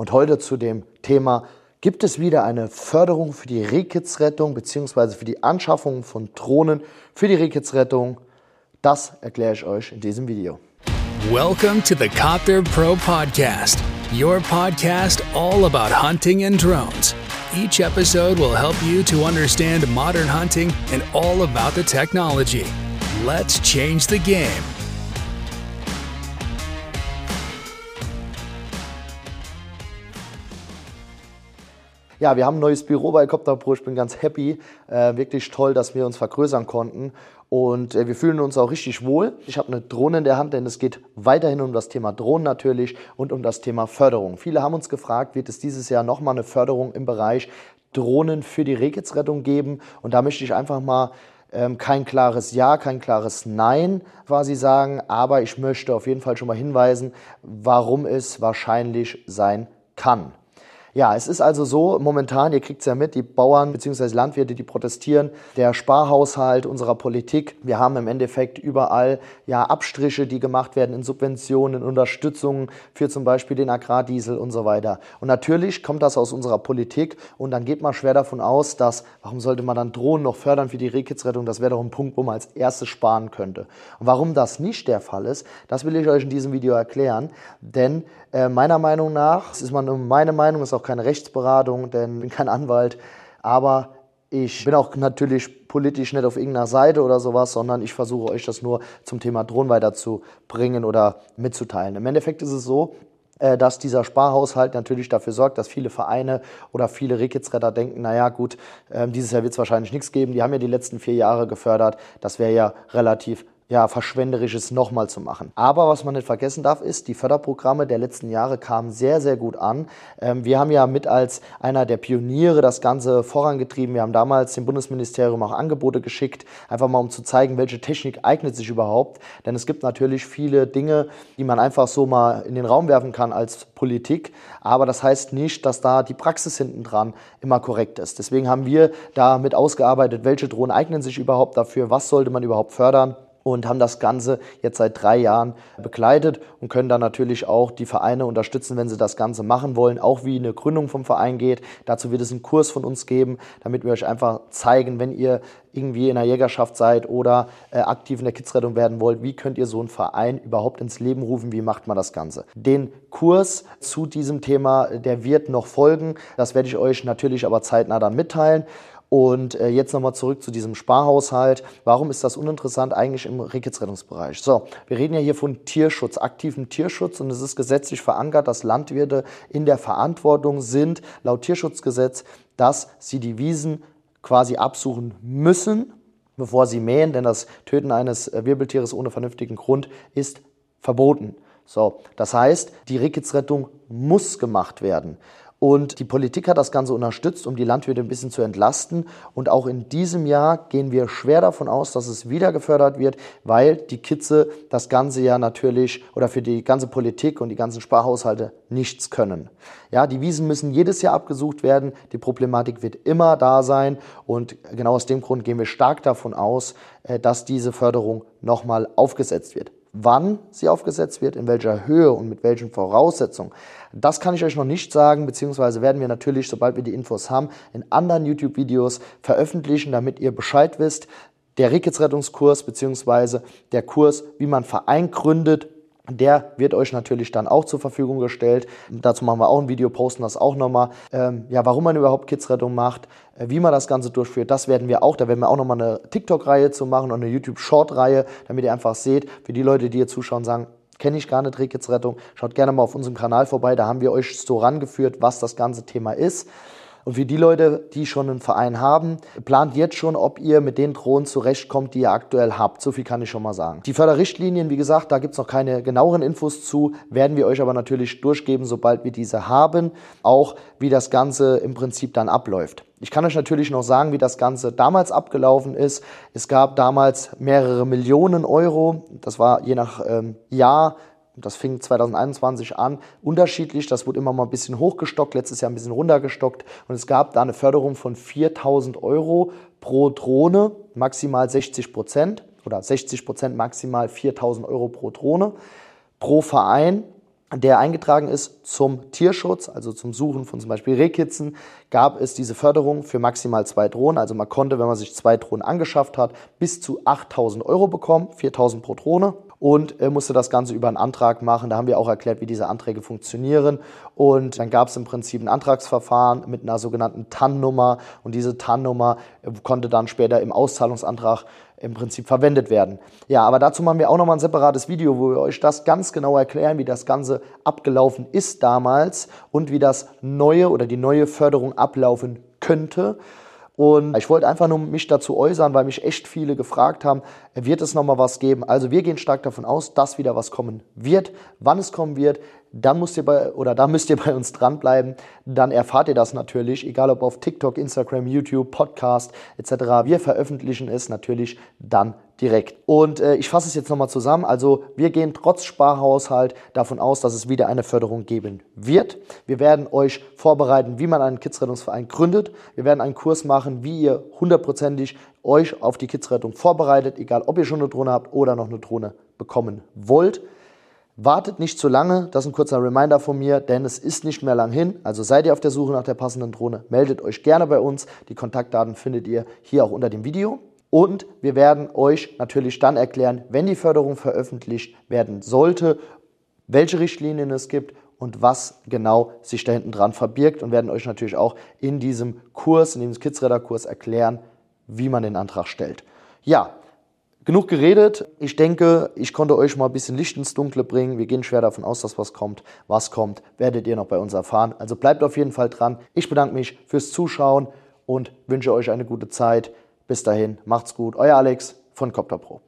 und heute zu dem Thema gibt es wieder eine Förderung für die Rehkitzrettung bzw. für die Anschaffung von Drohnen für die Rehkitzrettung. Das erkläre ich euch in diesem Video. Welcome to the Copter Pro Podcast, your podcast all about hunting and drones. Each episode will help you to understand modern hunting and all about the technology. Let's change the game. Ja, wir haben ein neues Büro bei Copter Pro. Ich bin ganz happy. Äh, wirklich toll, dass wir uns vergrößern konnten. Und äh, wir fühlen uns auch richtig wohl. Ich habe eine Drohne in der Hand, denn es geht weiterhin um das Thema Drohnen natürlich und um das Thema Förderung. Viele haben uns gefragt, wird es dieses Jahr nochmal eine Förderung im Bereich Drohnen für die Rehkitzrettung geben? Und da möchte ich einfach mal ähm, kein klares Ja, kein klares Nein quasi sagen, aber ich möchte auf jeden Fall schon mal hinweisen, warum es wahrscheinlich sein kann. Ja, es ist also so, momentan, ihr kriegt es ja mit, die Bauern bzw. Landwirte, die protestieren, der Sparhaushalt unserer Politik. Wir haben im Endeffekt überall ja Abstriche, die gemacht werden in Subventionen, in Unterstützungen für zum Beispiel den Agrardiesel und so weiter. Und natürlich kommt das aus unserer Politik und dann geht man schwer davon aus, dass, warum sollte man dann Drohnen noch fördern für die Rehkitzrettung? Das wäre doch ein Punkt, wo man als erstes sparen könnte. Und warum das nicht der Fall ist, das will ich euch in diesem Video erklären, denn äh, meiner Meinung nach, das ist meine Meinung, ist auch keine Rechtsberatung, denn ich bin kein Anwalt, aber ich bin auch natürlich politisch nicht auf irgendeiner Seite oder sowas, sondern ich versuche euch das nur zum Thema Drohnen weiterzubringen oder mitzuteilen. Im Endeffekt ist es so, äh, dass dieser Sparhaushalt natürlich dafür sorgt, dass viele Vereine oder viele Rehkitzretter denken, naja gut, ähm, dieses Jahr wird es wahrscheinlich nichts geben, die haben ja die letzten vier Jahre gefördert, das wäre ja relativ ja, verschwenderisches nochmal zu machen. Aber was man nicht vergessen darf, ist, die Förderprogramme der letzten Jahre kamen sehr, sehr gut an. Ähm, wir haben ja mit als einer der Pioniere das Ganze vorangetrieben. Wir haben damals dem Bundesministerium auch Angebote geschickt, einfach mal um zu zeigen, welche Technik eignet sich überhaupt. Denn es gibt natürlich viele Dinge, die man einfach so mal in den Raum werfen kann als Politik. Aber das heißt nicht, dass da die Praxis hinten dran immer korrekt ist. Deswegen haben wir damit ausgearbeitet, welche Drohnen eignen sich überhaupt dafür, was sollte man überhaupt fördern und haben das Ganze jetzt seit drei Jahren begleitet und können dann natürlich auch die Vereine unterstützen, wenn sie das Ganze machen wollen, auch wie eine Gründung vom Verein geht. Dazu wird es einen Kurs von uns geben, damit wir euch einfach zeigen, wenn ihr irgendwie in der Jägerschaft seid oder äh, aktiv in der Kidsrettung werden wollt, wie könnt ihr so einen Verein überhaupt ins Leben rufen, wie macht man das Ganze. Den Kurs zu diesem Thema, der wird noch folgen, das werde ich euch natürlich aber zeitnah dann mitteilen. Und äh, jetzt nochmal zurück zu diesem Sparhaushalt. Warum ist das uninteressant eigentlich im Rehkitzrettungsbereich? So, wir reden ja hier von Tierschutz, aktivem Tierschutz und es ist gesetzlich verankert, dass Landwirte in der Verantwortung sind, laut Tierschutzgesetz, dass sie die Wiesen quasi absuchen müssen, bevor sie mähen, denn das Töten eines äh, Wirbeltieres ohne vernünftigen Grund ist verboten. So, das heißt, die Rehkitzrettung muss gemacht werden. Und die Politik hat das Ganze unterstützt, um die Landwirte ein bisschen zu entlasten. Und auch in diesem Jahr gehen wir schwer davon aus, dass es wieder gefördert wird, weil die Kitze das ganze Jahr natürlich oder für die ganze Politik und die ganzen Sparhaushalte nichts können. Ja, die Wiesen müssen jedes Jahr abgesucht werden. Die Problematik wird immer da sein. Und genau aus dem Grund gehen wir stark davon aus, äh, dass diese Förderung nochmal aufgesetzt wird. Wann sie aufgesetzt wird, in welcher Höhe und mit welchen Voraussetzungen, das kann ich euch noch nicht sagen, beziehungsweise werden wir natürlich, sobald wir die Infos haben, in anderen YouTube-Videos veröffentlichen, damit ihr Bescheid wisst. Der Rickets-Rettungskurs, beziehungsweise der Kurs, wie man Verein gründet, der wird euch natürlich dann auch zur Verfügung gestellt. Dazu machen wir auch ein Video, posten das auch nochmal. Ähm, ja, warum man überhaupt Kidsrettung macht, äh, wie man das Ganze durchführt, das werden wir auch. Da werden wir auch nochmal eine TikTok-Reihe zu machen und eine YouTube-Short-Reihe, damit ihr einfach seht, für die Leute, die hier zuschauen, sagen, kenne ich gar nicht Rehkitzrettung, schaut gerne mal auf unserem Kanal vorbei, da haben wir euch so rangeführt, was das ganze Thema ist. Und für die Leute, die schon einen Verein haben, plant jetzt schon, ob ihr mit den Drohnen zurechtkommt, die ihr aktuell habt. So viel kann ich schon mal sagen. Die Förderrichtlinien, wie gesagt, da gibt es noch keine genaueren Infos zu, werden wir euch aber natürlich durchgeben, sobald wir diese haben. Auch wie das Ganze im Prinzip dann abläuft. Ich kann euch natürlich noch sagen, wie das Ganze damals abgelaufen ist. Es gab damals mehrere Millionen Euro. Das war je nach ähm, Jahr das fing 2021 an, unterschiedlich. Das wurde immer mal ein bisschen hochgestockt, letztes Jahr ein bisschen runtergestockt. Und es gab da eine Förderung von 4000 Euro pro Drohne, maximal 60 Prozent oder 60 Prozent maximal 4000 Euro pro Drohne, pro Verein. der eingetragen ist zum Tierschutz, also zum Suchen von zum Beispiel Rehkitzen, gab es diese Förderung für maximal zwei Drohnen. Also man konnte, wenn man sich zwei Drohnen angeschafft hat, bis zu 8000 Euro bekommen, 4000 pro Drohne und äh, musste das Ganze über einen Antrag machen. Da haben wir auch erklärt, wie diese Anträge funktionieren. Und dann gab es im Prinzip ein Antragsverfahren mit einer sogenannten TAN-Nummer und diese TAN-Nummer äh, konnte dann später im Auszahlungsantrag im Prinzip verwendet werden. Ja, aber dazu machen wir auch nochmal ein separates Video, wo wir euch das ganz genau erklären, wie das Ganze abgelaufen ist damals und wie das neue oder die neue Förderung ablaufen könnte. Und ich wollte einfach nur mich dazu äußern, weil mich echt viele gefragt haben, wird es nochmal was geben? Also wir gehen stark davon aus, dass wieder was kommen wird. Wann es kommen wird, dann müsst ihr bei, oder da müsst ihr bei uns dranbleiben. Dann erfahrt ihr das natürlich, egal ob auf TikTok, Instagram, YouTube, Podcast etc. Wir veröffentlichen es natürlich dann direkt. Und äh, ich fasse es jetzt nochmal zusammen. Also wir gehen trotz Sparhaushalt davon aus, dass es wieder eine Förderung geben wird. Wir werden euch vorbereiten, wie man einen Kidsrettungsverein gründet. Wir werden einen Kurs machen, wie ihr hundertprozentig euch auf die Kidsrettung vorbereitet, egal ob ihr schon eine Drohne habt oder noch eine Drohne bekommen wollt. Wartet nicht zu lange, das ist ein kurzer Reminder von mir, denn es ist nicht mehr lang hin. Also seid ihr auf der Suche nach der passenden Drohne, meldet euch gerne bei uns. Die Kontaktdaten findet ihr hier auch unter dem Video. Und wir werden euch natürlich dann erklären, wenn die Förderung veröffentlicht werden sollte, welche Richtlinien es gibt und was genau sich da hinten dran verbirgt und werden euch natürlich auch in diesem Kurs, in diesem Kidsradar-Kurs erklären, wie man den Antrag stellt. Ja, Genug geredet. Ich denke, ich konnte euch mal ein bisschen Licht ins Dunkle bringen. Wir gehen schwer davon aus, dass was kommt. Was kommt, werdet ihr noch bei uns erfahren. Also bleibt auf jeden Fall dran. Ich bedanke mich fürs Zuschauen und wünsche euch eine gute Zeit. Bis dahin, macht's gut. Euer Alex von Copter Pro.